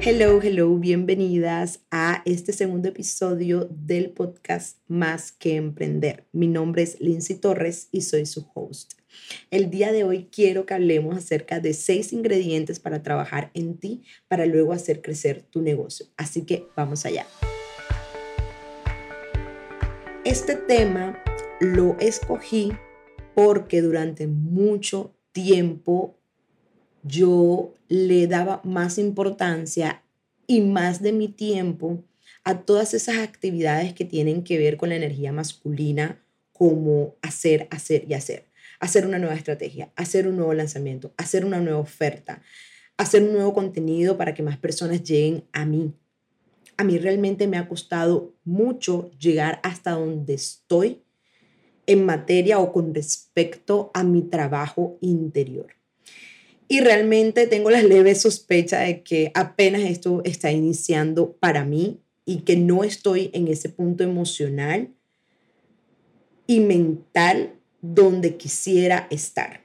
Hello, hello, bienvenidas a este segundo episodio del podcast Más que Emprender. Mi nombre es Lindsay Torres y soy su host. El día de hoy quiero que hablemos acerca de seis ingredientes para trabajar en ti para luego hacer crecer tu negocio. Así que vamos allá. Este tema lo escogí porque durante mucho tiempo yo le daba más importancia y más de mi tiempo a todas esas actividades que tienen que ver con la energía masculina, como hacer, hacer y hacer. Hacer una nueva estrategia, hacer un nuevo lanzamiento, hacer una nueva oferta, hacer un nuevo contenido para que más personas lleguen a mí. A mí realmente me ha costado mucho llegar hasta donde estoy en materia o con respecto a mi trabajo interior. Y realmente tengo la leve sospecha de que apenas esto está iniciando para mí y que no estoy en ese punto emocional y mental donde quisiera estar.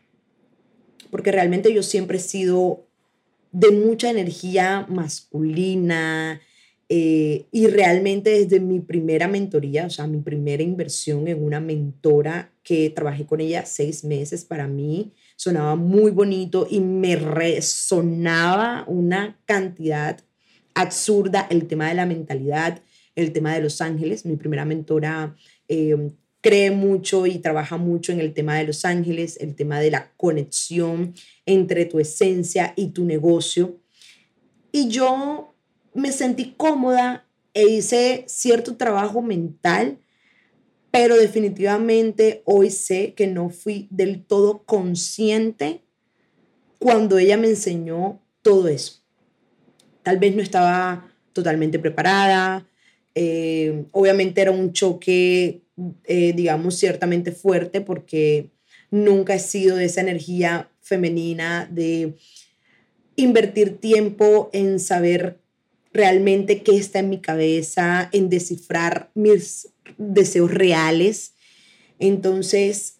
Porque realmente yo siempre he sido de mucha energía masculina eh, y realmente desde mi primera mentoría, o sea, mi primera inversión en una mentora que trabajé con ella seis meses, para mí sonaba muy bonito y me resonaba una cantidad absurda el tema de la mentalidad, el tema de los ángeles. Mi primera mentora eh, cree mucho y trabaja mucho en el tema de los ángeles, el tema de la conexión entre tu esencia y tu negocio. Y yo me sentí cómoda e hice cierto trabajo mental pero definitivamente hoy sé que no fui del todo consciente cuando ella me enseñó todo eso. Tal vez no estaba totalmente preparada, eh, obviamente era un choque, eh, digamos, ciertamente fuerte porque nunca he sido de esa energía femenina de invertir tiempo en saber realmente qué está en mi cabeza, en descifrar mis deseos reales. Entonces,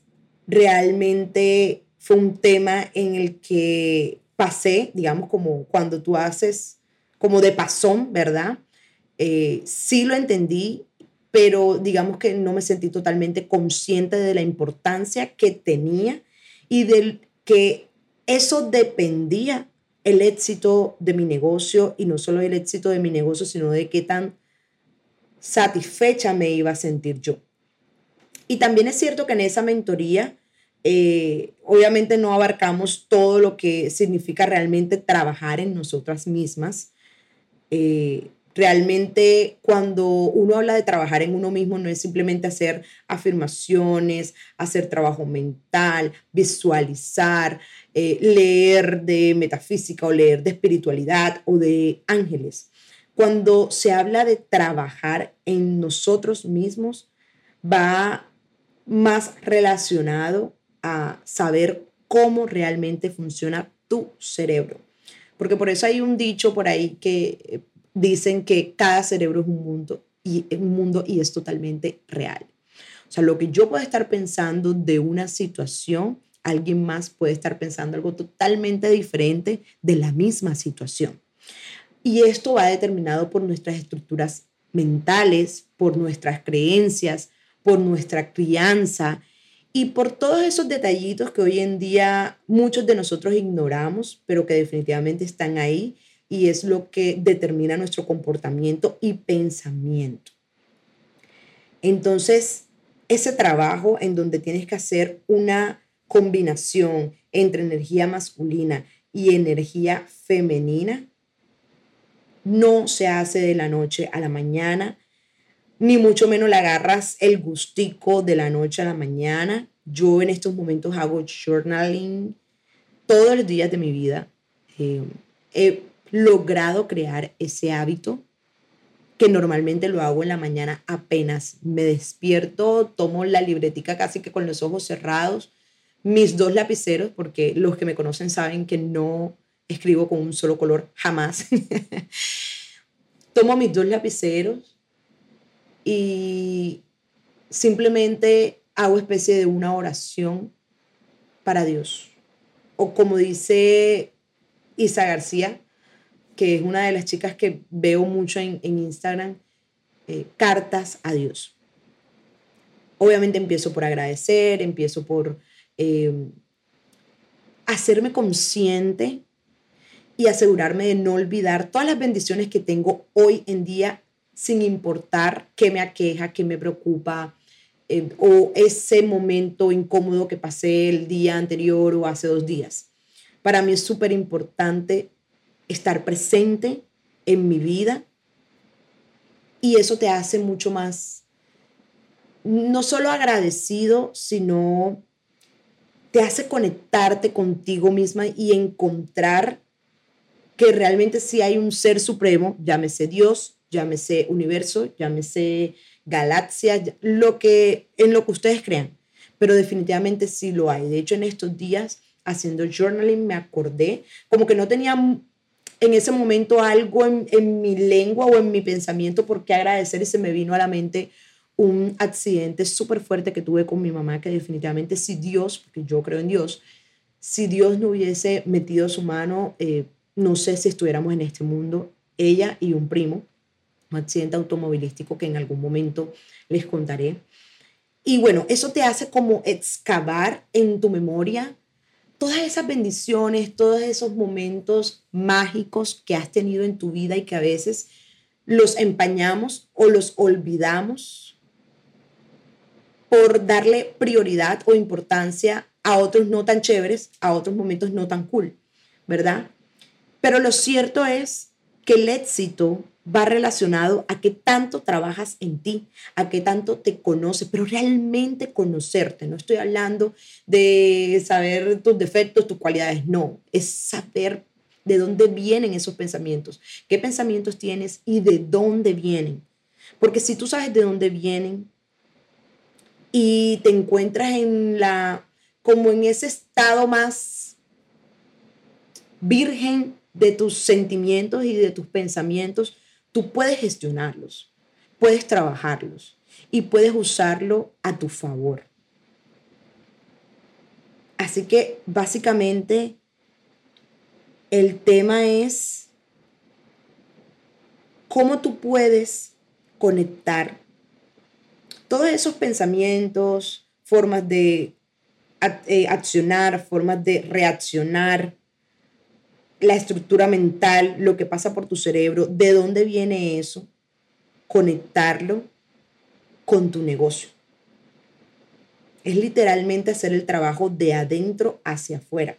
realmente fue un tema en el que pasé, digamos, como cuando tú haces como de pasón, ¿verdad? Eh, sí lo entendí, pero digamos que no me sentí totalmente consciente de la importancia que tenía y del que eso dependía el éxito de mi negocio y no solo el éxito de mi negocio, sino de qué tan satisfecha me iba a sentir yo. Y también es cierto que en esa mentoría, eh, obviamente no abarcamos todo lo que significa realmente trabajar en nosotras mismas. Eh, realmente cuando uno habla de trabajar en uno mismo no es simplemente hacer afirmaciones, hacer trabajo mental, visualizar, eh, leer de metafísica o leer de espiritualidad o de ángeles. Cuando se habla de trabajar en nosotros mismos, va más relacionado a saber cómo realmente funciona tu cerebro. Porque por eso hay un dicho por ahí que eh, dicen que cada cerebro es un mundo y es un mundo y es totalmente real. O sea, lo que yo puedo estar pensando de una situación, alguien más puede estar pensando algo totalmente diferente de la misma situación. Y esto va determinado por nuestras estructuras mentales, por nuestras creencias, por nuestra crianza y por todos esos detallitos que hoy en día muchos de nosotros ignoramos, pero que definitivamente están ahí y es lo que determina nuestro comportamiento y pensamiento. Entonces, ese trabajo en donde tienes que hacer una combinación entre energía masculina y energía femenina no se hace de la noche a la mañana, ni mucho menos le agarras el gustico de la noche a la mañana. Yo en estos momentos hago journaling todos los días de mi vida. Eh, he logrado crear ese hábito que normalmente lo hago en la mañana apenas me despierto, tomo la libretica casi que con los ojos cerrados, mis dos lapiceros, porque los que me conocen saben que no escribo con un solo color, jamás. Tomo mis dos lapiceros y simplemente hago especie de una oración para Dios. O como dice Isa García, que es una de las chicas que veo mucho en, Instagram, eh, cartas a Dios. Obviamente empiezo por agradecer, empiezo por eh, hacerme consciente y asegurarme de no olvidar todas las bendiciones que tengo hoy en día sin importar qué me aqueja, qué me preocupa eh, o ese momento incómodo que pasé el día anterior o hace dos días. Para mí es súper importante estar presente en mi vida y eso te hace mucho más, no solo agradecido, sino te hace conectarte contigo misma y encontrar que realmente sí hay un ser supremo, llámese Dios, llámese universo, llámese galaxia, lo que, en lo que ustedes crean, pero definitivamente sí lo hay. De hecho, en estos días, haciendo journaling, me acordé, como que no tenía en ese momento algo en, mi lengua o en mi pensamiento por qué agradecer y se me vino a la mente un accidente súper fuerte que tuve con mi mamá, que definitivamente si Dios, porque yo creo en Dios, si Dios no hubiese metido su mano, eh, no sé si estuviéramos en este mundo, ella y un primo, un accidente automovilístico que en algún momento les contaré. Y bueno, eso te hace como excavar en tu memoria todas esas bendiciones, todos esos momentos mágicos que has tenido en tu vida y que a veces los empañamos o los olvidamos por darle prioridad o importancia a otros no tan chéveres, a otros momentos no tan cool, ¿verdad? Pero lo cierto es que el éxito va relacionado a qué tanto trabajas en ti, a qué tanto te conoces, pero realmente conocerte. No estoy hablando de saber tus defectos, tus cualidades, no, es saber de dónde vienen esos pensamientos, qué pensamientos tienes y de dónde vienen. Porque si tú sabes de dónde vienen y te encuentras en la como en ese estado más virgen de tus sentimientos y de tus pensamientos, tú puedes gestionarlos, puedes trabajarlos y puedes usarlo a tu favor. Así que básicamente el tema es cómo tú puedes conectar todos esos pensamientos, formas de eh, accionar, formas de reaccionar, la estructura mental, lo que pasa por tu cerebro, de dónde viene eso, conectarlo con tu negocio. Es literalmente hacer el trabajo de adentro hacia afuera.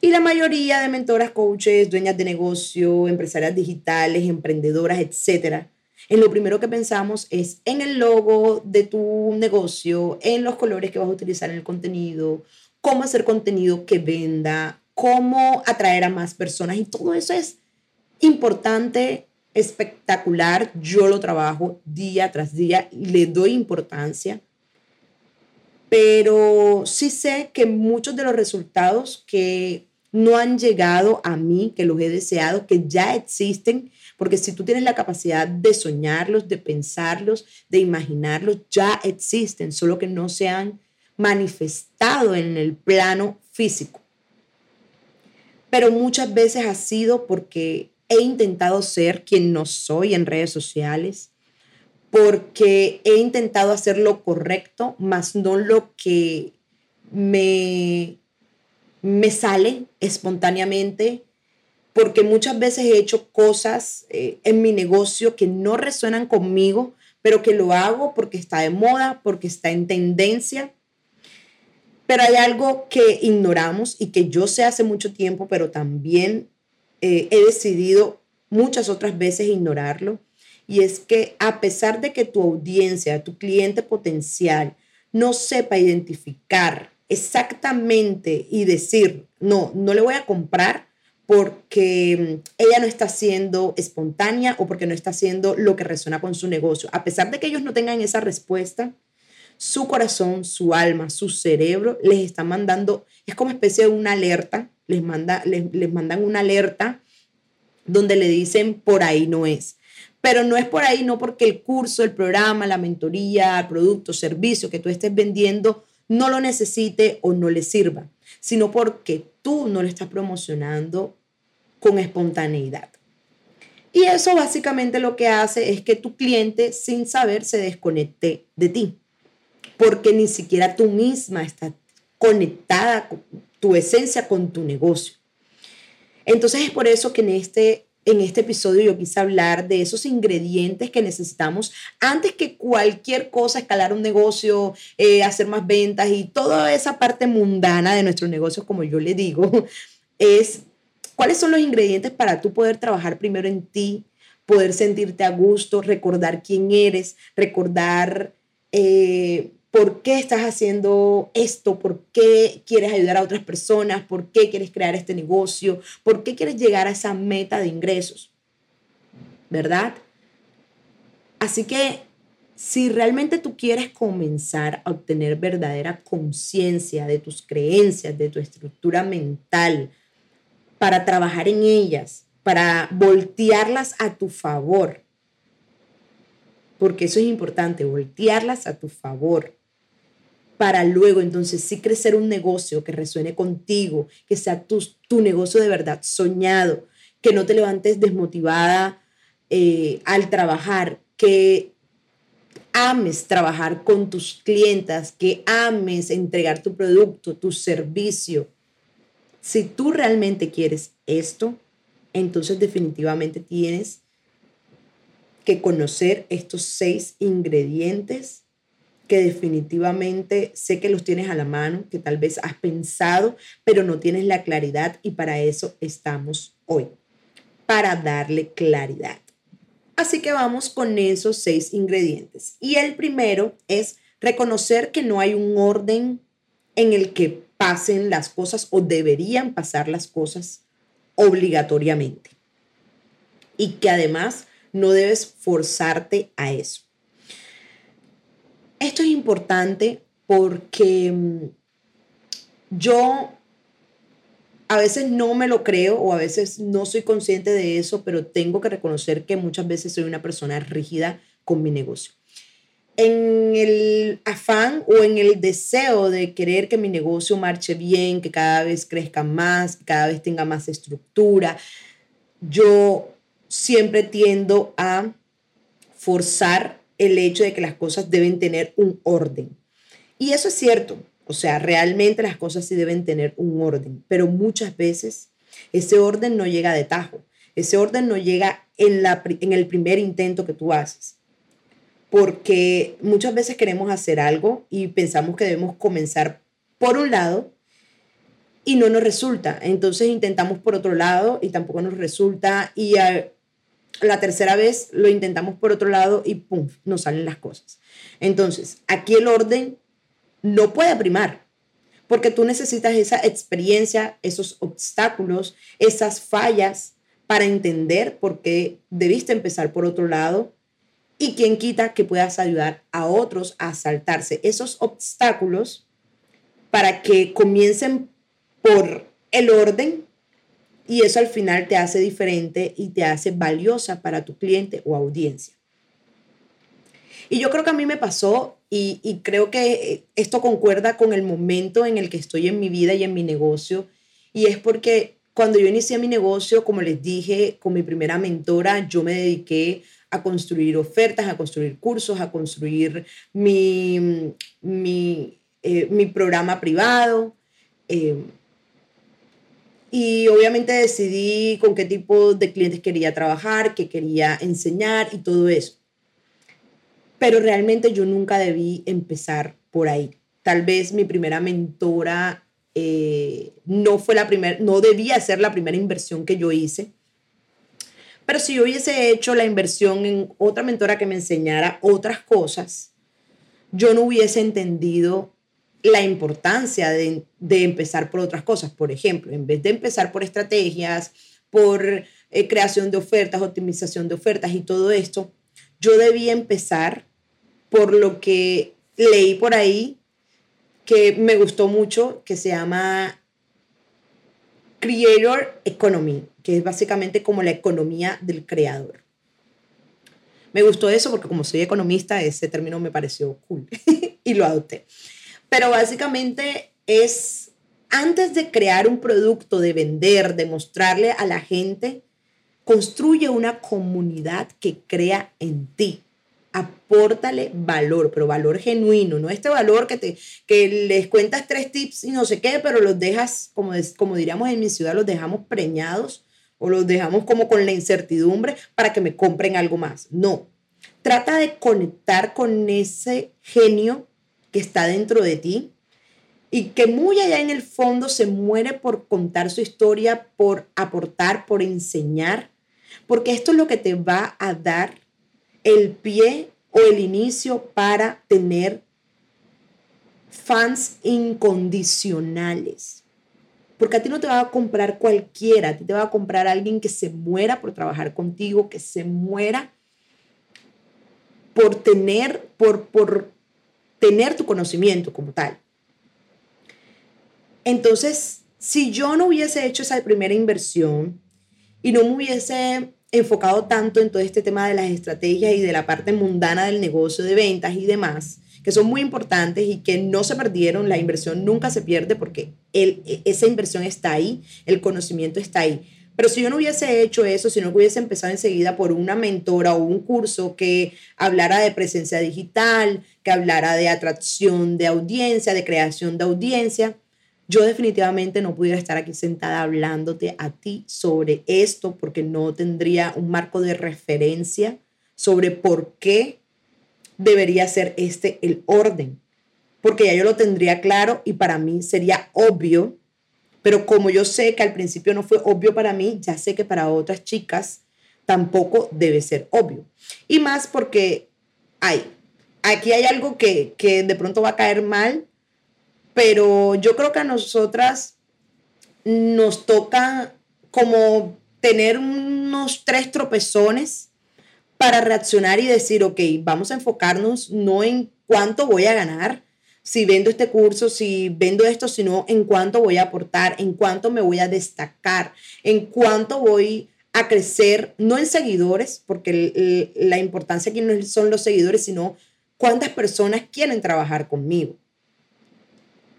Y la mayoría de mentoras, coaches, dueñas de negocio, empresarias digitales, emprendedoras, etcétera, en lo primero que pensamos es en el logo de tu negocio, en los colores que vas a utilizar en el contenido, cómo hacer contenido que venda, cómo atraer a más personas y todo eso es importante, espectacular. Yo lo trabajo día tras día y le doy importancia. Pero sí sé que muchos de los resultados que no han llegado a mí, que los he deseado, que ya existen, porque si tú tienes la capacidad de soñarlos, de pensarlos, de imaginarlos, ya existen, solo que no se han manifestado en el plano físico pero muchas veces ha sido porque he intentado ser quien no soy en redes sociales, porque he intentado hacer lo correcto, más no lo que me, me sale espontáneamente, porque muchas veces he hecho cosas eh, en mi negocio que no resuenan conmigo, pero que lo hago porque está de moda, porque está en tendencia pero hay algo que ignoramos y que yo sé hace mucho tiempo, pero también eh, he decidido muchas otras veces ignorarlo. Y es que a pesar de que tu audiencia, tu cliente potencial, no sepa identificar exactamente y decir, no, no le voy a comprar porque mm, ella no está siendo espontánea o porque no está haciendo lo que resuena con su negocio. A pesar de que ellos no tengan esa respuesta, su corazón, su alma, su cerebro les está mandando, es como especie de una alerta, les, manda, les, les mandan una alerta donde le dicen por ahí no es. Pero no es por ahí, no porque el curso, el programa, la mentoría, producto, servicio que tú estés vendiendo no lo necesite o no le sirva, sino porque tú no le estás promocionando con espontaneidad. Y eso básicamente lo que hace es que tu cliente sin saber se desconecte de ti, porque ni siquiera tú misma estás conectada con tu esencia con tu negocio. Entonces es por eso que en este, en este episodio yo quise hablar de esos ingredientes que necesitamos antes que cualquier cosa, escalar un negocio, eh, hacer más ventas y toda esa parte mundana de nuestros negocios, como yo le digo, es cuáles son los ingredientes para tú poder trabajar primero en ti, poder sentirte a gusto, recordar quién eres, recordar... Eh, por qué estás haciendo esto, por qué quieres ayudar a otras personas, por qué quieres crear este negocio, por qué quieres llegar a esa meta de ingresos. ¿Verdad? Así que si realmente tú quieres comenzar a obtener verdadera conciencia de tus creencias, de tu estructura mental, para trabajar en ellas, para voltearlas a tu favor, porque eso es importante, voltearlas a tu favor para luego entonces sí crecer un negocio que resuene contigo, que sea tu, tu negocio de verdad soñado, que no te levantes desmotivada eh, al trabajar, que ames trabajar con tus clientas, que ames entregar tu producto, tu servicio. Si tú realmente quieres esto, entonces definitivamente tienes que conocer estos seis ingredientes que definitivamente sé que los tienes a la mano, que tal vez has pensado, pero no tienes la claridad y para eso estamos hoy, para darle claridad. Así que vamos con esos seis ingredientes. Y el primero es reconocer que no hay un orden en el que pasen las cosas o deberían pasar las cosas obligatoriamente. Y que además no debes forzarte a eso. Esto es importante porque mm, yo a veces no me lo creo o a veces no soy consciente de eso, pero tengo que reconocer que muchas veces soy una persona rígida con mi negocio. En el afán o en el deseo de querer que mi negocio marche bien, que cada vez crezca más, que cada vez tenga más estructura, yo siempre tiendo a forzar el hecho de que las cosas deben tener un orden. Y eso es cierto, o sea, realmente las cosas sí deben tener un orden, pero muchas veces ese orden no llega de tajo, ese orden no llega en, la, en el primer intento que tú haces, porque muchas veces queremos hacer algo y pensamos que debemos comenzar por un lado y no nos resulta, entonces intentamos por otro lado y tampoco nos resulta y la tercera vez lo intentamos por otro lado y ¡pum! nos salen las cosas. Entonces, aquí el orden no puede primar, porque tú necesitas esa experiencia, esos obstáculos, esas fallas para entender por qué debiste empezar por otro lado y quien quita que puedas ayudar a otros a saltarse esos obstáculos para que comiencen por el orden y eso al final te hace diferente y te hace valiosa para tu cliente o audiencia. Y yo creo que a mí me pasó y, creo que esto concuerda con el momento en el que estoy en mi vida y en mi negocio. Y es porque cuando yo inicié mi negocio, como les dije, con mi primera mentora, yo me dediqué a construir ofertas, a construir cursos, a construir mi, mi, eh, mi programa privado. Eh, y obviamente decidí con qué tipo de clientes quería trabajar, qué quería enseñar y todo eso. Pero realmente yo nunca debí empezar por ahí. Tal vez mi primera mentora eh, no fue la primera, no debía ser la primera inversión que yo hice. Pero si yo hubiese hecho la inversión en otra mentora que me enseñara otras cosas, yo no hubiese entendido la importancia de, empezar por otras cosas. Por ejemplo, en vez de empezar por estrategias, por eh, creación de ofertas, optimización de ofertas y todo esto, yo debía empezar por lo que leí por ahí que me gustó mucho, que se llama Creator Economy, que es básicamente como la economía del creador. Me gustó eso porque como soy economista, ese término me pareció cool y lo adopté. Pero básicamente es antes de crear un producto, de vender, de mostrarle a la gente, construye una comunidad que crea en ti. Apórtale valor, pero valor genuino, no este valor que, te, que les cuentas tres tips y no sé qué, pero los dejas, como, como diríamos en mi ciudad, los dejamos preñados o los dejamos como con la incertidumbre para que me compren algo más. No, trata de conectar con ese genio que está dentro de ti, y que muy allá en el fondo se muere por contar su historia, por aportar, por enseñar, porque esto es lo que te va a dar el pie o el inicio para tener fans incondicionales. Porque a ti no te va a comprar cualquiera, a ti te va a comprar alguien que se muera por trabajar contigo, que se muera por tener, por, por tener tu conocimiento como tal. Entonces, si yo no hubiese hecho esa primera inversión y no me hubiese enfocado tanto en todo este tema de las estrategias y de la parte mundana del negocio de ventas y demás, que son muy importantes y que no se perdieron, la inversión nunca se pierde porque el, e, esa inversión está ahí, el conocimiento está ahí. Pero si yo no hubiese hecho eso, si no hubiese empezado enseguida por una mentora o un curso que hablara de presencia digital, que hablara de atracción de audiencia, de creación de audiencia, yo definitivamente no pudiera estar aquí sentada hablándote a ti sobre esto porque no tendría un marco de referencia sobre por qué debería ser este el orden. Porque ya yo lo tendría claro y para mí sería obvio, pero como yo sé que al principio no fue obvio para mí, ya sé que para otras chicas tampoco debe ser obvio. Y más porque hay, aquí hay algo que, que de pronto va a caer mal pero yo creo que a nosotras nos toca como tener unos tres tropezones para reaccionar y decir, ok, vamos a enfocarnos no en cuánto voy a ganar, si vendo este curso, si vendo esto, sino en cuánto voy a aportar, en cuánto me voy a destacar, en cuánto voy a crecer, no en seguidores, porque la importancia aquí no son los seguidores, sino cuántas personas quieren trabajar conmigo.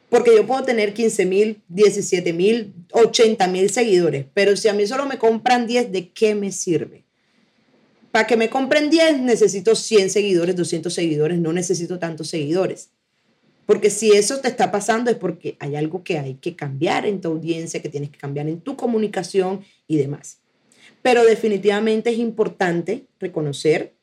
Porque yo puedo tener 15 mil, 17 mil, 80 mil seguidores, pero si a mí solo me compran 10, ¿de qué me sirve? Para que me compren 10 necesito 100 seguidores, 200 seguidores, no necesito tantos seguidores. Porque si eso te está pasando es porque hay algo que hay que cambiar en tu audiencia, que tienes que cambiar en tu comunicación y demás. Pero definitivamente es importante reconocer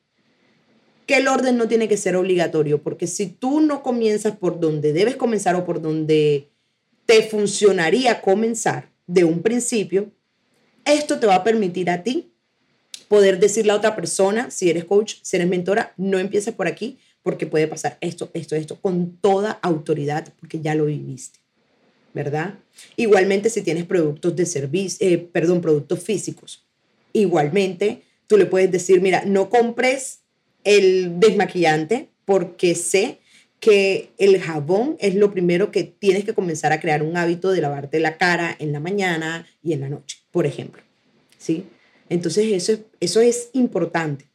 que el orden no tiene que ser obligatorio, porque si tú no comienzas por donde debes comenzar o por donde te funcionaría comenzar de un principio, esto te va a permitir a ti poder decirle a otra persona, si eres coach, si eres mentora, no empieces por aquí, porque puede pasar esto, esto, esto, con toda autoridad, porque ya lo viviste, ¿verdad? Igualmente si tienes productos de servicio, eh, perdón, productos físicos, igualmente tú le puedes decir, mira, no compres el desmaquillante porque sé que el jabón es lo primero que tienes que comenzar a crear un hábito de lavarte la cara en la mañana y en la noche, por ejemplo. ¿Sí? Entonces eso, eso es importante.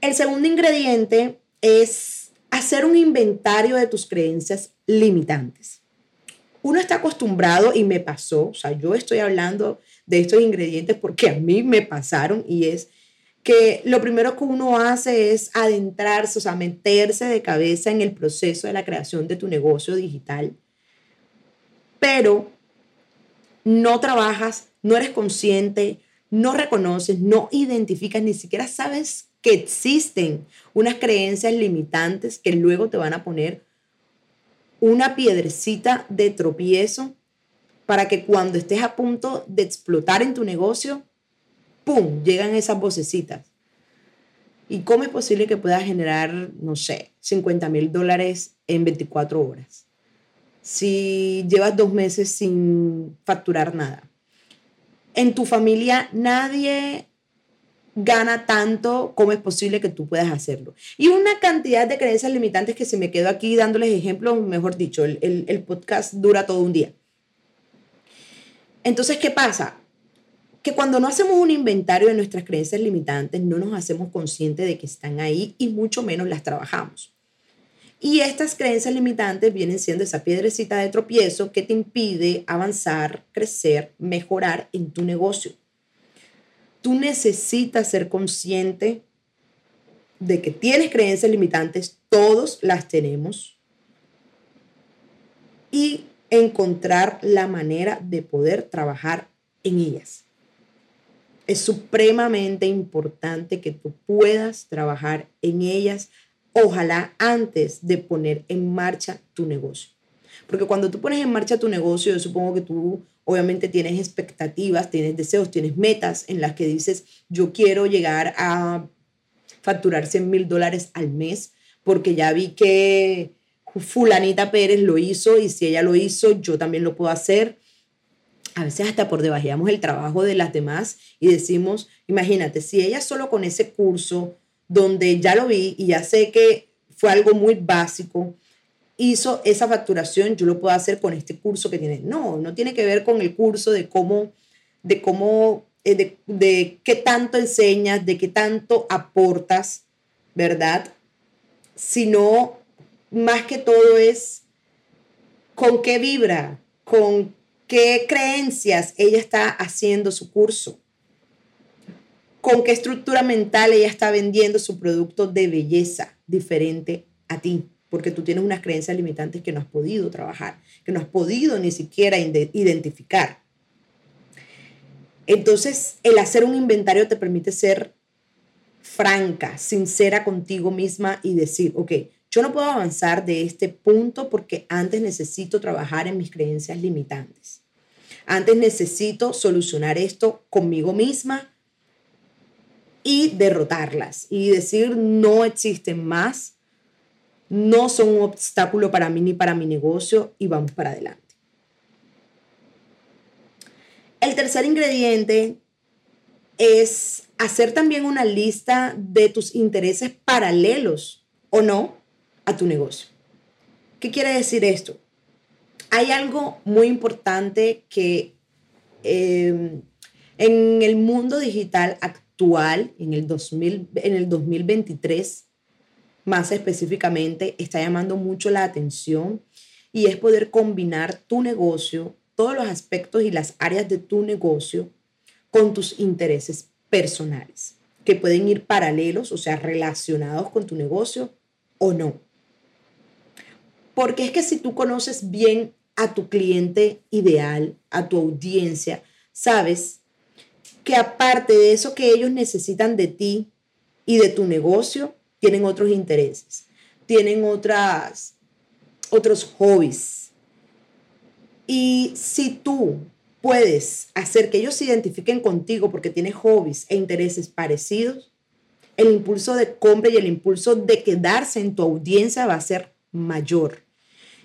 El segundo ingrediente es hacer un inventario de tus creencias limitantes. Uno está acostumbrado y me pasó, o sea, yo estoy hablando de estos ingredientes porque a mí me pasaron y es que lo primero que uno hace es adentrarse, o sea, meterse de cabeza en el proceso de la creación de tu negocio digital, pero no trabajas, no eres consciente, no reconoces, no identificas, ni siquiera sabes que existen unas creencias limitantes que luego te van a poner una piedrecita de tropiezo para que cuando estés a punto de explotar en tu negocio, ¡pum!, llegan esas vocecitas. ¿Y cómo es posible que puedas generar, no sé, 50 mil dólares en 24 horas? Si llevas dos meses sin facturar nada. En tu familia nadie gana tanto, ¿cómo es posible que tú puedas hacerlo? Y una cantidad de creencias limitantes que se me quedo aquí dándoles ejemplos, mejor dicho, el, el podcast dura todo un día. Entonces, ¿qué pasa? que cuando no hacemos un inventario de nuestras creencias limitantes, no nos hacemos conscientes de que están ahí y mucho menos las trabajamos. Y estas creencias limitantes vienen siendo esa piedrecita de tropiezo que te impide avanzar, crecer, mejorar en tu negocio. Tú necesitas ser consciente de que tienes creencias limitantes, todos las tenemos, y encontrar la manera de poder trabajar en ellas. Es supremamente importante que tú puedas trabajar en ellas, ojalá antes de poner en marcha tu negocio. Porque cuando tú pones en marcha tu negocio, yo supongo que tú obviamente tienes expectativas, tienes deseos, tienes metas en las que dices, yo quiero llegar a facturar 100 mil dólares al mes, porque ya vi que fulanita Pérez lo hizo y si ella lo hizo, yo también lo puedo hacer. A veces hasta por debajeamos el trabajo de las demás y decimos, imagínate, si ella solo con ese curso donde ya lo vi y ya sé que fue algo muy básico, hizo esa facturación, yo lo puedo hacer con este curso que tiene. No, no tiene que ver con el curso de cómo, de cómo, eh, de, de qué tanto enseñas, de qué tanto aportas, ¿verdad? Sino más que todo es con qué vibra, con qué creencias ella está haciendo su curso, con qué estructura mental ella está vendiendo su producto de belleza diferente a ti, porque tú tienes unas creencias limitantes que no has podido trabajar, que no has podido ni siquiera identificar. Entonces, el hacer un inventario te permite ser franca, sincera contigo misma y decir, ok, yo no puedo avanzar de este punto porque antes necesito trabajar en mis creencias limitantes. Antes necesito solucionar esto conmigo misma y derrotarlas y decir no existen más, no son un obstáculo para mí ni para mi negocio y vamos para adelante. El tercer ingrediente es hacer también una lista de tus intereses paralelos o no a tu negocio. ¿Qué quiere decir esto? Hay algo muy importante que em, en el mundo digital actual, en el, 2000, en el 2023, más específicamente, está llamando mucho la atención y es poder combinar tu negocio, todos los aspectos y las áreas de tu negocio con tus intereses personales, que pueden ir paralelos, o sea, relacionados con tu negocio o no. Porque es que si tú conoces bien a tu cliente ideal, a tu audiencia, sabes que aparte de eso que ellos necesitan de ti y de tu negocio, tienen otros intereses, tienen otras, otros hobbies. Y si tú puedes hacer que ellos se identifiquen contigo porque tienes hobbies e intereses parecidos, el impulso de compra y el impulso de quedarse en tu audiencia va a ser mayor.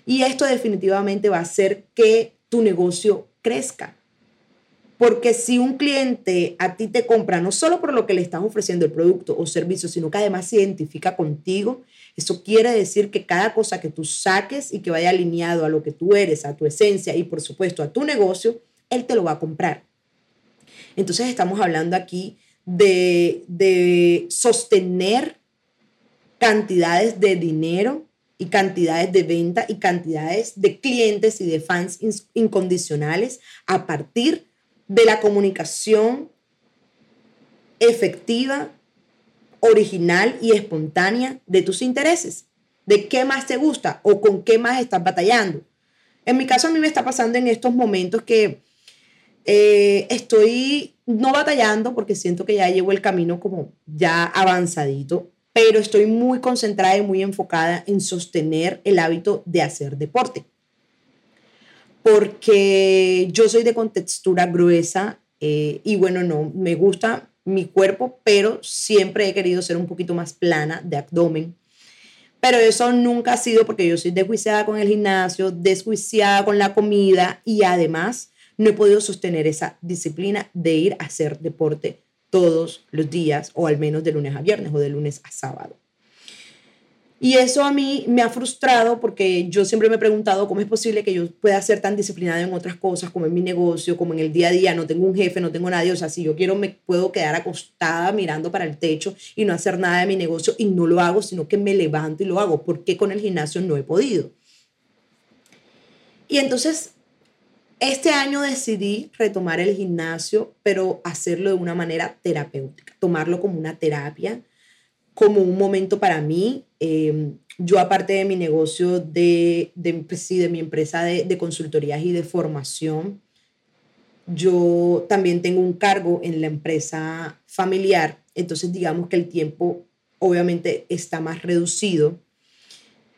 Y esto definitivamente va a hacer que tu negocio crezca. Porque si un cliente a ti te compra no solo por lo que le estás ofreciendo el producto o servicio, sino que además se identifica contigo, eso quiere decir que cada cosa que tú saques y que vaya alineado a lo que tú eres, a tu esencia y por supuesto a tu negocio, él te lo va a comprar. Entonces estamos hablando aquí de, de sostener cantidades de dinero y cantidades de venta y cantidades de clientes y de fans incondicionales a partir de la comunicación efectiva, original y espontánea de tus intereses, de qué más te gusta o con qué más estás batallando. En mi caso a mí me está pasando en estos momentos que eh, estoy no batallando porque siento que ya llevo el camino como ya avanzadito, pero estoy muy concentrada y muy enfocada en sostener el hábito de hacer deporte. Porque yo soy de contextura gruesa eh, y bueno, no, me gusta mi cuerpo, pero siempre he querido ser un poquito más plana de abdomen. Pero eso nunca ha sido porque yo soy desjuiciada con el gimnasio, desjuiciada con la comida y además no he podido sostener esa disciplina de ir a hacer deporte todos los días, o al menos de lunes a viernes o de lunes a sábado. Y eso a mí me ha frustrado porque yo siempre me he preguntado cómo es posible que yo pueda ser tan disciplinada en otras cosas, como en mi negocio, como en el día a día, no tengo un jefe, no tengo nadie, o sea, si yo quiero me puedo quedar acostada mirando para el techo y no hacer nada de mi negocio y no lo hago, sino que me levanto y lo hago. ¿Por qué con el gimnasio no he podido? Y entonces, este año decidí retomar el gimnasio, pero hacerlo de una manera terapéutica, tomarlo como una terapia, como un momento para mí. Eh, yo aparte de mi negocio de, de, pues de mi empresa de, de, consultorías y de formación, yo también tengo un cargo en la empresa familiar, entonces digamos que el tiempo obviamente está más reducido.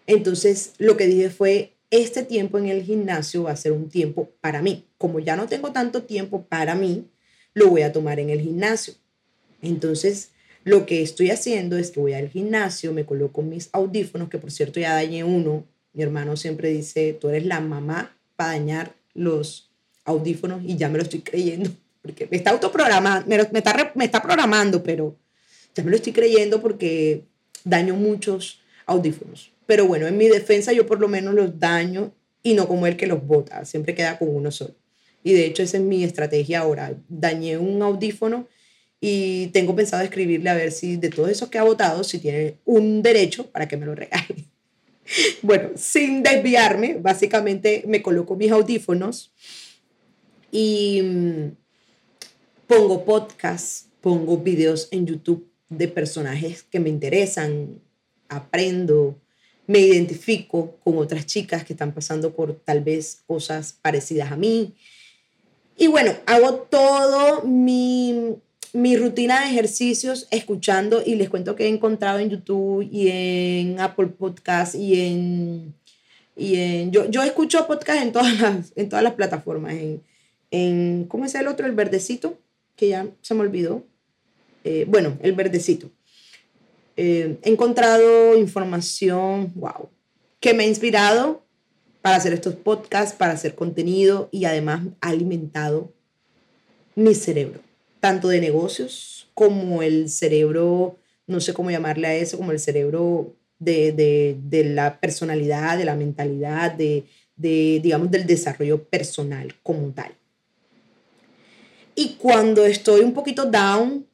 Entonces lo que dije fue, este tiempo en el gimnasio va a ser un tiempo para mí. Como ya no tengo tanto tiempo para mí, lo voy a tomar en el gimnasio. Entonces, lo que estoy haciendo es que voy al gimnasio, me coloco mis audífonos, que por cierto ya dañé uno. Mi hermano siempre dice, tú eres la mamá para dañar los audífonos y ya me lo estoy creyendo, porque me está autoprogramando, me, está, me está programando, pero ya me lo estoy creyendo porque daño muchos audífonos. Pero bueno, en mi defensa yo por lo menos los daño y no como el que los bota, siempre queda con uno solo. Y de hecho esa es mi estrategia ahora. Dañé un audífono y tengo pensado escribirle a ver si de todos esos que ha votado, si tiene un derecho para que me lo regale. Bueno, sin desviarme, básicamente me coloco mis audífonos y mm, pongo podcasts, pongo videos en YouTube de personajes que me interesan, aprendo, me identifico con otras chicas que están pasando por tal vez cosas parecidas a mí. Y bueno, hago todo mi mi rutina de ejercicios escuchando y les cuento que he encontrado en YouTube y en Apple Podcast y en... Y en yo, yo escucho podcast en todas las, en todas las plataformas. En, en, ¿Cómo es el otro? El verdecito, que ya se me olvidó. Eh, bueno, el verdecito. Eh, he encontrado información, wow, que me ha inspirado para hacer estos podcasts, para hacer contenido y además ha alimentado mi cerebro tanto de negocios como el cerebro, no sé cómo llamarle a eso, como el cerebro de, de, de la personalidad, de la mentalidad, de, de, digamos, del desarrollo personal como tal. Y cuando estoy un poquito down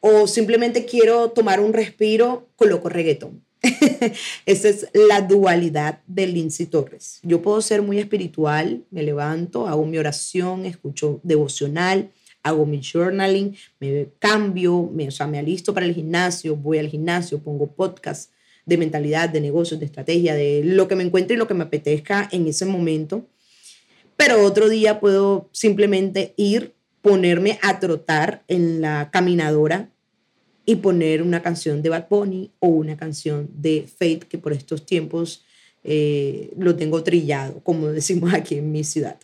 o simplemente quiero tomar un respiro, coloco reggaetón. Esa es la dualidad de Lindsay Torres. Yo puedo ser muy espiritual, me levanto, hago mi oración, escucho devocional, hago mi journaling, me cambio, me, o sea, me alisto para el gimnasio, voy al gimnasio, pongo podcast de mentalidad, de negocios, de estrategia, de lo que me encuentre y lo que me apetezca en ese momento. Pero otro día puedo simplemente ir, ponerme a trotar en la caminadora y poner una canción de Bad Bunny o una canción de Fate, que por estos tiempos eh, lo tengo trillado, como decimos aquí en mi ciudad.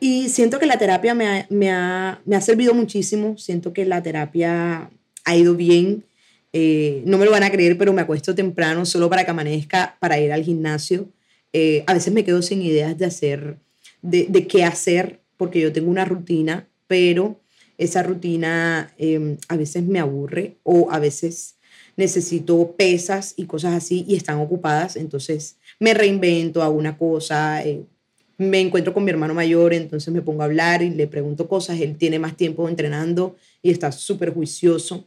Y siento que la terapia me ha, me ha, me ha servido muchísimo, siento que la terapia ha ido bien. Eh, no me lo van a creer, pero me acuesto temprano solo para que amanezca, para ir al gimnasio. Eh, a veces me quedo sin ideas de hacer, de, de, qué hacer, porque yo tengo una rutina, pero esa rutina eh, a veces me aburre o a veces necesito pesas y cosas así y están ocupadas, entonces me reinvento, hago una cosa, eh, me encuentro con mi hermano mayor, entonces me pongo a hablar y le pregunto cosas, él tiene más tiempo entrenando y está súper juicioso.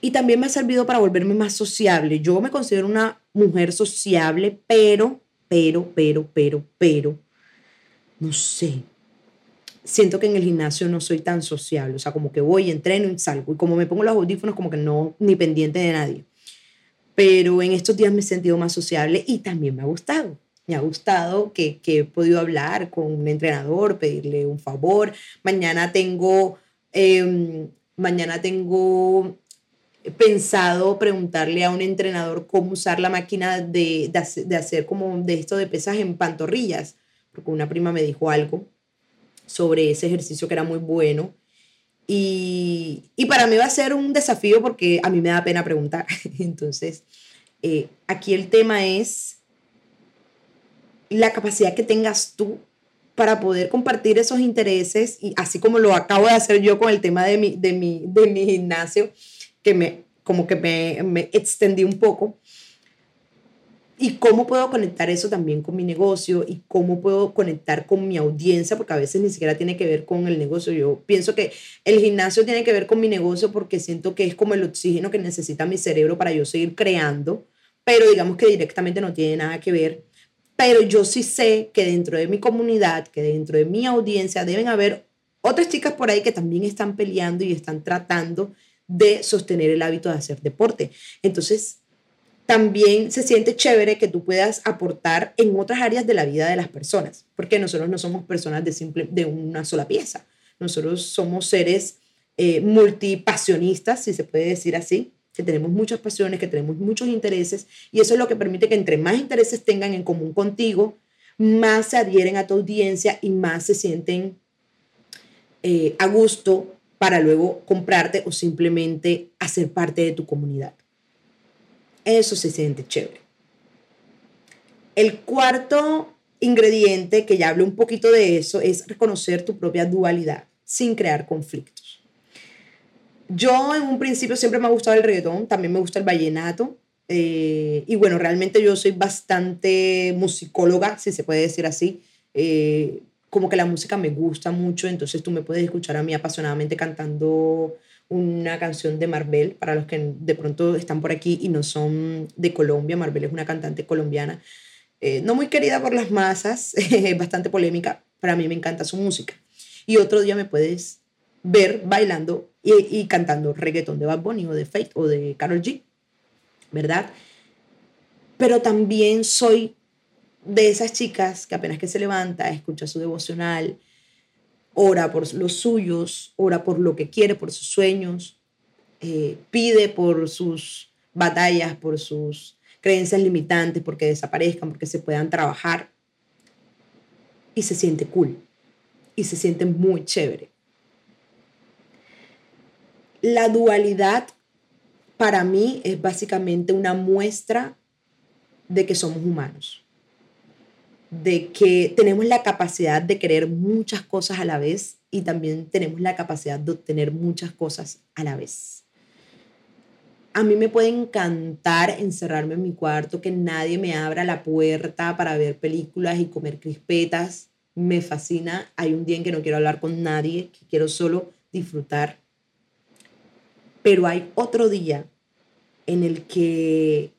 Y también me ha servido para volverme más sociable. Yo me considero una mujer sociable, pero, pero, pero, pero, pero, no sé. Siento que en el gimnasio no soy tan sociable, o sea, como que voy, entreno y salgo. Y como me pongo los audífonos, como que no, ni pendiente de nadie. Pero en estos días me he sentido más sociable y también me ha gustado me ha gustado que, que, he podido hablar con un entrenador, pedirle un favor. Mañana tengo, eh, mañana tengo pensado preguntarle a un entrenador cómo usar la máquina de, de hacer como de esto de pesas en pantorrillas, porque una prima me dijo algo sobre ese ejercicio que era muy bueno. Y, y, para mí va a ser un desafío porque a mí me da pena preguntar. Entonces, eh, aquí el tema es la capacidad que tengas tú para poder compartir esos intereses y así como lo acabo de hacer yo con el tema de mi, de mi, de mi gimnasio, que me como que me, me extendí un poco. Y cómo puedo conectar eso también con mi negocio y cómo puedo conectar con mi audiencia, porque a veces ni siquiera tiene que ver con el negocio. Yo pienso que el gimnasio tiene que ver con mi negocio porque siento que es como el oxígeno que necesita mi cerebro para yo seguir creando, pero digamos que directamente no tiene nada que ver. Pero yo sí sé que dentro de mi comunidad, que dentro de mi audiencia deben haber otras chicas por ahí que también están peleando y están tratando de sostener el hábito de hacer deporte. Entonces, también se siente chévere que tú puedas aportar en otras áreas de la vida de las personas, porque nosotros no somos personas de, simple, de una sola pieza, nosotros somos seres eh, multipasionistas, si se puede decir así, que tenemos muchas pasiones, que tenemos muchos intereses, y eso es lo que permite que entre más intereses tengan en común contigo, más se adhieren a tu audiencia y más se sienten eh, a gusto para luego comprarte o simplemente hacer parte de tu comunidad. Eso se siente chévere. El cuarto ingrediente, que ya hablo un poquito de eso, es reconocer tu propia dualidad sin crear conflictos. Yo en un principio siempre me ha gustado el reggaetón, también me gusta el vallenato. Eh, y bueno, realmente yo soy bastante musicóloga, si se puede decir así. Eh, como que la música me gusta mucho, entonces tú me puedes escuchar a mí apasionadamente cantando una canción de Marvel, para los que de pronto están por aquí y no son de Colombia. Marvel es una cantante colombiana, eh, no muy querida por las masas, bastante polémica, pero a mí me encanta su música. Y otro día me puedes ver bailando y, cantando reggaetón de Bad Bunny o de Fate o de Carol G, ¿verdad? Pero también soy de esas chicas que apenas que se levanta, escucha su devocional, ora por los suyos, ora por lo que quiere, por sus sueños, eh, pide por sus batallas, por sus creencias limitantes, porque desaparezcan, porque se puedan trabajar. Y se siente cool. Y se siente muy chévere. La dualidad para mí es básicamente una muestra de que somos humanos de que tenemos la capacidad de querer muchas cosas a la vez y también tenemos la capacidad de obtener muchas cosas a la vez. A mí me puede encantar encerrarme en mi cuarto, que nadie me abra la puerta para ver películas y comer crispetas. Me fascina. Hay un día en que no quiero hablar con nadie, que quiero solo disfrutar. Pero hay otro día en el que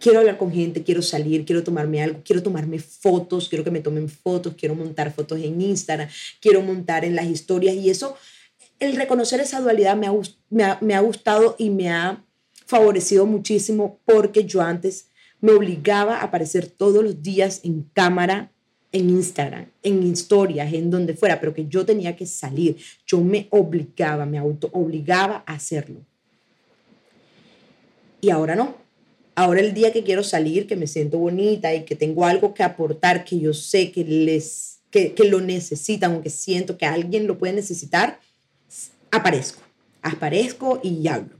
quiero hablar con gente, quiero salir, quiero tomarme algo, quiero tomarme fotos, quiero que me tomen fotos, quiero montar fotos en Instagram, quiero montar en las historias. Y eso, el reconocer esa dualidad me ha, me ha, gustado y me ha favorecido muchísimo porque yo antes me obligaba a aparecer todos los días en cámara, en Instagram, en historias, en donde fuera, pero que yo tenía que salir. Yo me obligaba, me auto obligaba a hacerlo. Y ahora no. Ahora el día que quiero salir, que me siento bonita y que tengo algo que aportar, que yo sé que les que, que lo necesitan o que siento que alguien lo puede necesitar, aparezco, aparezco y hablo.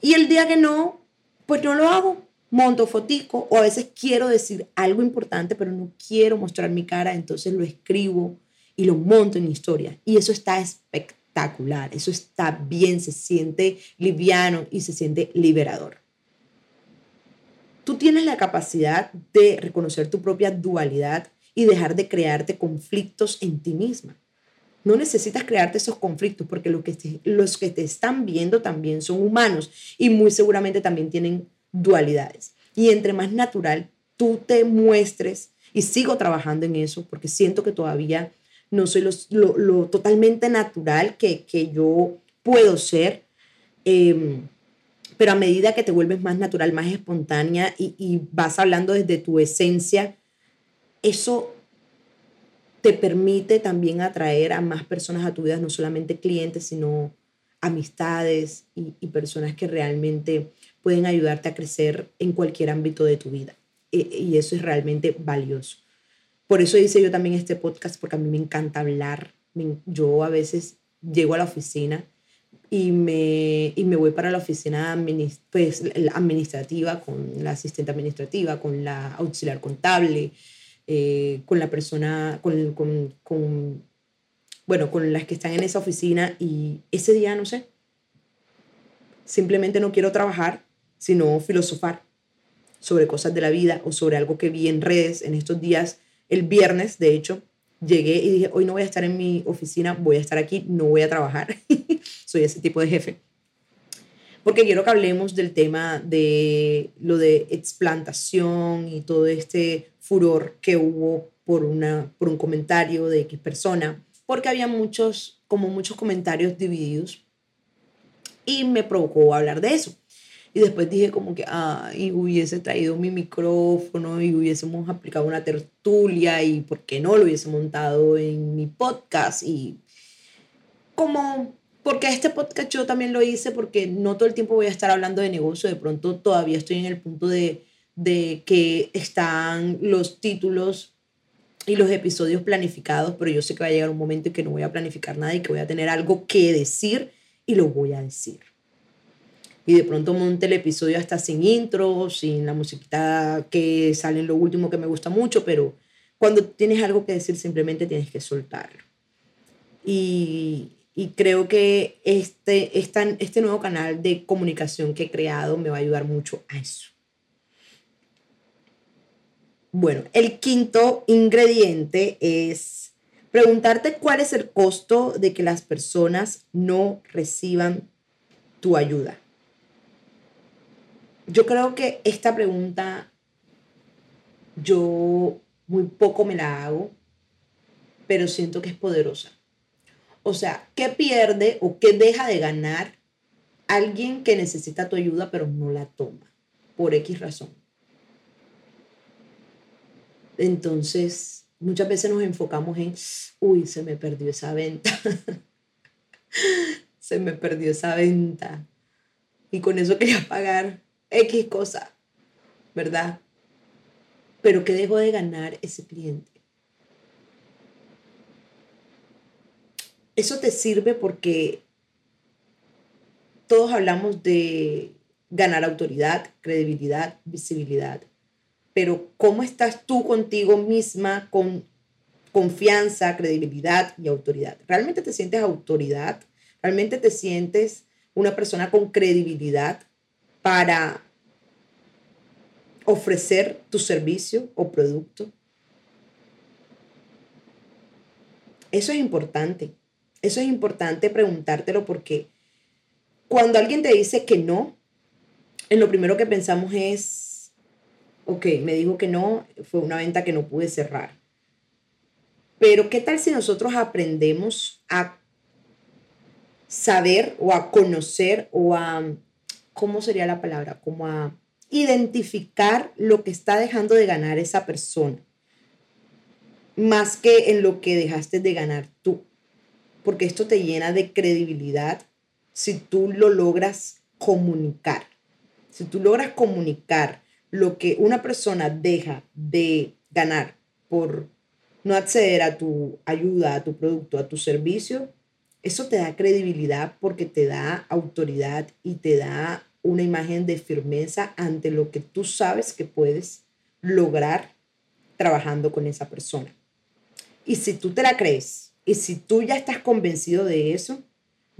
Y el día que no, pues no lo hago, monto fotico o a veces quiero decir algo importante, pero no quiero mostrar mi cara, entonces lo escribo y lo monto en historia. Y eso está espectacular, eso está bien, se siente liviano y se siente liberador. Tú tienes la capacidad de reconocer tu propia dualidad y dejar de crearte conflictos en ti misma. No necesitas crearte esos conflictos porque los que, te, los que te están viendo también son humanos y muy seguramente también tienen dualidades. Y entre más natural tú te muestres, y sigo trabajando en eso porque siento que todavía no soy lo, totalmente natural que, que, yo puedo ser. Eh, pero a medida que te vuelves más natural, más espontánea y, vas hablando desde tu esencia, eso te permite también atraer a más personas a tu vida, no solamente clientes, sino amistades y, personas que realmente pueden ayudarte a crecer en cualquier ámbito de tu vida. E, y eso es realmente valioso. Por eso hice yo también este podcast, porque a mí me encanta hablar. Yo a veces llego a la oficina y me, y me voy para la oficina pues, administrativa con la asistente administrativa, con la auxiliar contable, eh, con la persona, con, bueno, con las que están en esa oficina y ese día, no sé, simplemente no quiero trabajar, sino filosofar sobre cosas de la vida o sobre algo que vi en redes en estos días. El viernes, de hecho, llegué y dije, hoy no voy a estar en mi oficina, voy a estar aquí, no voy a trabajar. Soy ese tipo de jefe. Porque quiero que hablemos del tema de lo de explantación y todo este furor que hubo por, una, por un comentario de X persona, porque había muchos, como muchos comentarios divididos y me provocó hablar de eso. Y después dije como que, ah, y hubiese traído mi micrófono y hubiésemos aplicado una tertulia y por qué no lo hubiese montado en mi podcast. Y como, porque este podcast yo también lo hice porque no todo el tiempo voy a estar hablando de negocio, de pronto todavía estoy en el punto de, de que están los títulos y los episodios planificados, pero yo sé que va a llegar un momento en que no voy a planificar nada y que voy a tener algo que decir y lo voy a decir y de pronto monte el episodio hasta sin intro, sin la musiquita que sale en lo último que me gusta mucho, pero cuando tienes algo que decir simplemente tienes que soltarlo. Y, y creo que este, este, este nuevo canal de comunicación que he creado me va a ayudar mucho a eso. Bueno, el quinto ingrediente es preguntarte cuál es el costo de que las personas no reciban tu ayuda. Yo creo que esta pregunta yo muy poco me la hago, pero siento que es poderosa. O sea, ¿qué pierde o qué deja de ganar alguien que necesita tu ayuda pero no la toma por X razón? Entonces, muchas veces nos enfocamos en, uy, se me perdió esa venta. se me perdió esa venta. Y con eso quería pagar X cosa, ¿verdad? Pero que dejó de ganar ese cliente. Eso te sirve porque todos hablamos de ganar autoridad, credibilidad, visibilidad. Pero ¿cómo estás tú contigo misma con confianza, credibilidad y autoridad? ¿Realmente te sientes autoridad? ¿Realmente te sientes una persona con credibilidad? para ofrecer tu servicio o producto. Eso es importante. Eso es importante preguntártelo porque cuando alguien te dice que no, en lo primero que pensamos es, ok, me dijo que no, fue una venta que no pude cerrar. Pero ¿qué tal si nosotros aprendemos a saber o a conocer o a ¿cómo sería la palabra? Como a identificar lo que está dejando de ganar esa persona, más que en lo que dejaste de ganar tú, porque esto te llena de credibilidad si tú lo logras comunicar. Si tú logras comunicar lo que una persona deja de ganar por no acceder a tu ayuda, a tu producto, a tu servicio, eso te da credibilidad porque te da autoridad y te da una imagen de firmeza ante lo que tú sabes que puedes lograr trabajando con esa persona. Y si tú te la crees y si tú ya estás convencido de eso,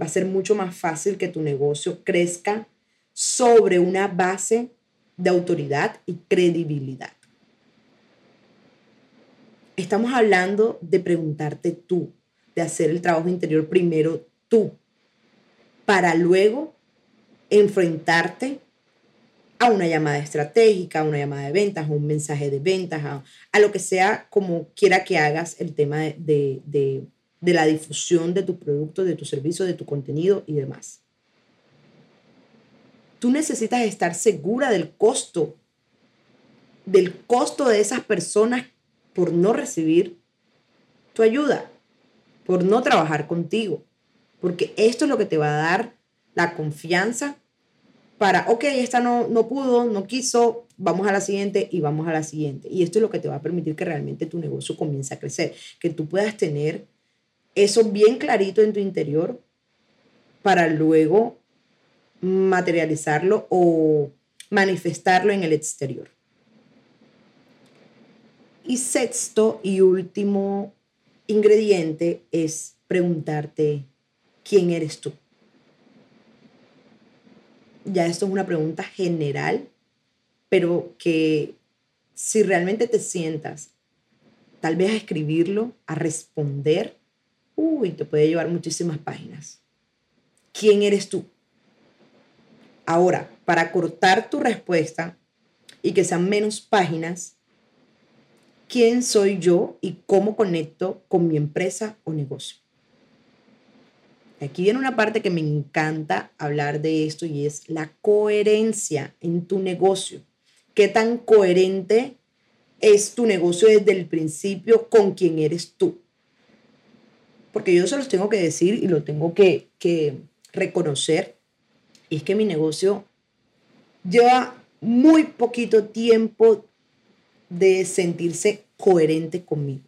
va a ser mucho más fácil que tu negocio crezca sobre una base de autoridad y credibilidad. Estamos hablando de preguntarte tú, de hacer el trabajo interior primero tú, para luego enfrentarte a una llamada estratégica, a una llamada de ventas, a un mensaje de ventas, a, lo que sea como quiera que hagas el tema de, de la difusión de tu producto, de tu servicio, de tu contenido y demás. Tú necesitas estar segura del costo, del costo de esas personas por no recibir tu ayuda, por no trabajar contigo, porque esto es lo que te va a dar la confianza para, ok, esta no, no pudo, no quiso, vamos a la siguiente y vamos a la siguiente. Y esto es lo que te va a permitir que realmente tu negocio comience a crecer, que tú puedas tener eso bien clarito en tu interior para luego materializarlo o manifestarlo en el exterior. Y sexto y último ingrediente es preguntarte quién eres tú. ya esto es una pregunta general, pero que si realmente te sientas tal vez a escribirlo, a responder, uy, te puede llevar muchísimas páginas. ¿Quién eres tú? Ahora, para cortar tu respuesta y que sean menos páginas, ¿quién soy yo y cómo conecto con mi empresa o negocio? Aquí viene una parte que me encanta hablar de esto y es la coherencia en tu negocio. ¿Qué tan coherente es tu negocio desde el principio con quién eres tú? Porque yo se los tengo que decir y lo tengo que, que reconocer. Y es que mi negocio lleva muy poquito tiempo de sentirse coherente conmigo.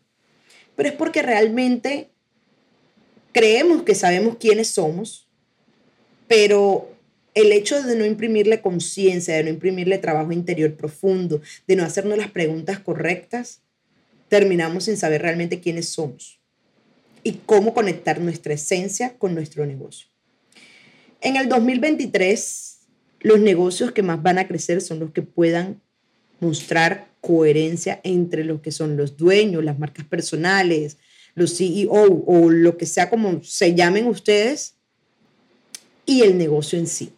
Pero es porque realmente creemos que sabemos quiénes somos, pero el hecho de no imprimirle conciencia, de no imprimirle trabajo interior profundo, de no hacernos las preguntas correctas, terminamos sin saber realmente quiénes somos y cómo conectar nuestra esencia con nuestro negocio. En el 2023, los negocios que más van a crecer son los que puedan mostrar coherencia entre lo que son los dueños, las marcas personales, los CEO o lo que sea como se llamen ustedes y el negocio en sí.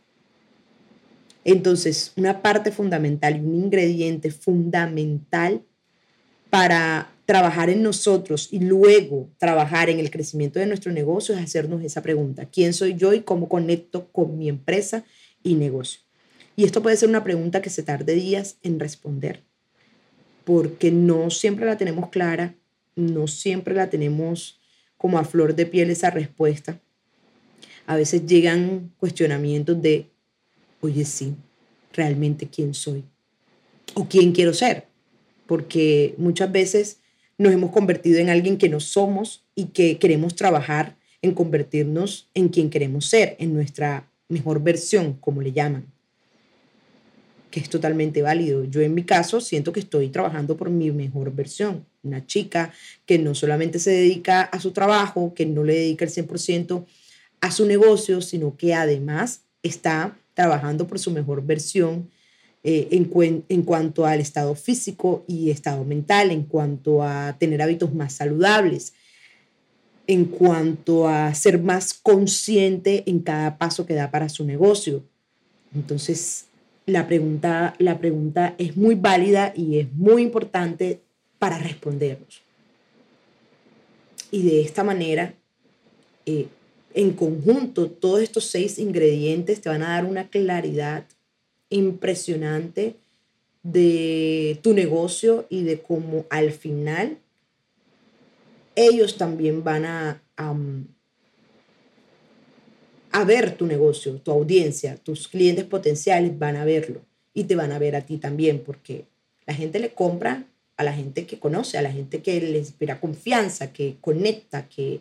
Entonces, una parte fundamental y un ingrediente fundamental para trabajar en nosotros y luego trabajar en el crecimiento de nuestro negocio es hacernos esa pregunta. ¿Quién soy yo y cómo conecto con mi empresa y negocio? Y esto puede ser una pregunta que se tarde días en responder, porque no siempre la tenemos clara, no siempre la tenemos como a flor de piel esa respuesta. A veces llegan cuestionamientos de oye, sí, realmente quién soy o quién quiero ser, porque muchas veces nos hemos convertido en alguien que no somos y que queremos trabajar en convertirnos en quien queremos ser, en nuestra mejor versión, como le llaman, que es totalmente válido. Yo en mi caso siento que estoy trabajando por mi mejor versión, una chica que no solamente se dedica a su trabajo, que no le dedica el 100% a su negocio, sino que además está trabajando por su mejor versión eh, en, en cuanto al estado físico y estado mental, en cuanto a tener hábitos más saludables, en cuanto a ser más consciente en cada paso que da para su negocio. Entonces, la pregunta, la pregunta es muy válida y es muy importante para respondernos. Y de esta manera, eh, en conjunto, todos estos seis ingredientes te van a dar una claridad impresionante de tu negocio y de cómo al final ellos también van a, ver tu negocio, tu audiencia, tus clientes potenciales van a verlo y te van a ver a ti también, porque la gente le compra a la gente que conoce, a la gente que le inspira confianza, que conecta, que,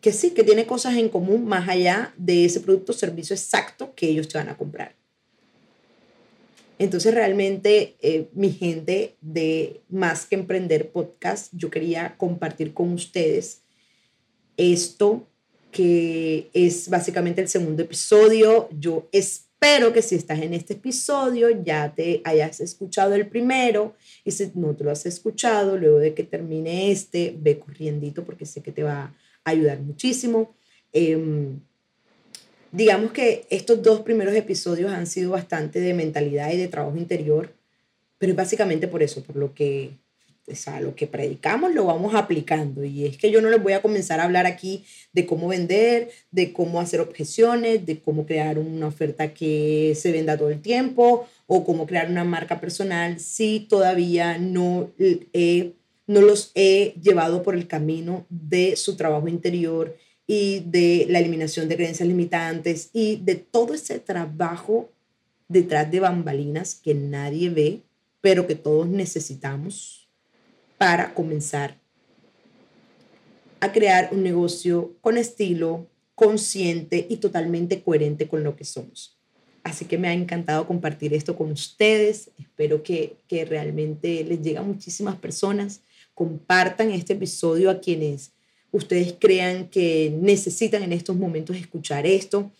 que sí, que tiene cosas en común más allá de ese producto o servicio exacto que ellos te van a comprar. Entonces realmente eh, mi gente de Más que Emprender Podcast, yo quería compartir con ustedes esto que es básicamente el segundo episodio. Yo espero que si estás en este episodio ya te hayas escuchado el primero y si no te lo has escuchado, luego de que termine este, ve corriendito porque sé que te va a ayudar muchísimo. Em, digamos que estos dos primeros episodios han sido bastante de mentalidad y de trabajo interior, pero es básicamente por eso, por lo que, o sea, lo que predicamos lo vamos aplicando. Y es que yo no les voy a comenzar a hablar aquí de cómo vender, de cómo hacer objeciones, de cómo crear una oferta que se venda todo el tiempo o cómo crear una marca personal si todavía no he no los he llevado por el camino de su trabajo interior y de la eliminación de creencias limitantes y de todo ese trabajo detrás de bambalinas que nadie ve, pero que todos necesitamos para comenzar a crear un negocio con estilo, consciente y totalmente coherente con lo que somos. Así que me ha encantado compartir esto con ustedes. Espero que, que realmente les llegue a muchísimas personas compartan este episodio a quienes ustedes crean que necesitan en estos momentos escuchar esto.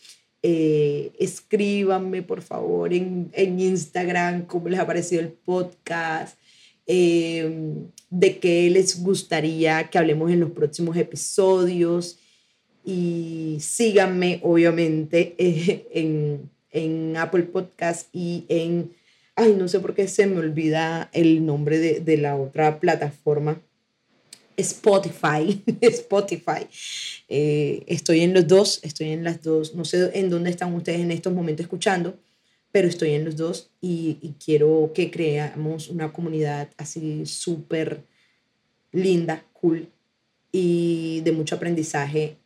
Eh, escríbanme, por favor, en, Instagram cómo les ha parecido el podcast, eh, de qué les gustaría que hablemos en los próximos episodios. Y síganme, obviamente, en, en Apple Podcast y en ay, no sé por qué se me olvida el nombre de, de la otra plataforma. Spotify, Spotify. Eh, estoy en los dos, estoy en las dos. No sé en dónde están ustedes en estos momentos escuchando, pero estoy en los dos y, y quiero que creamos una comunidad así súper linda, cool y de mucho aprendizaje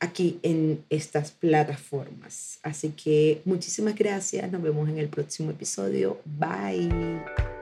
aquí en estas plataformas. Así que muchísimas gracias, nos vemos en el próximo episodio. Bye.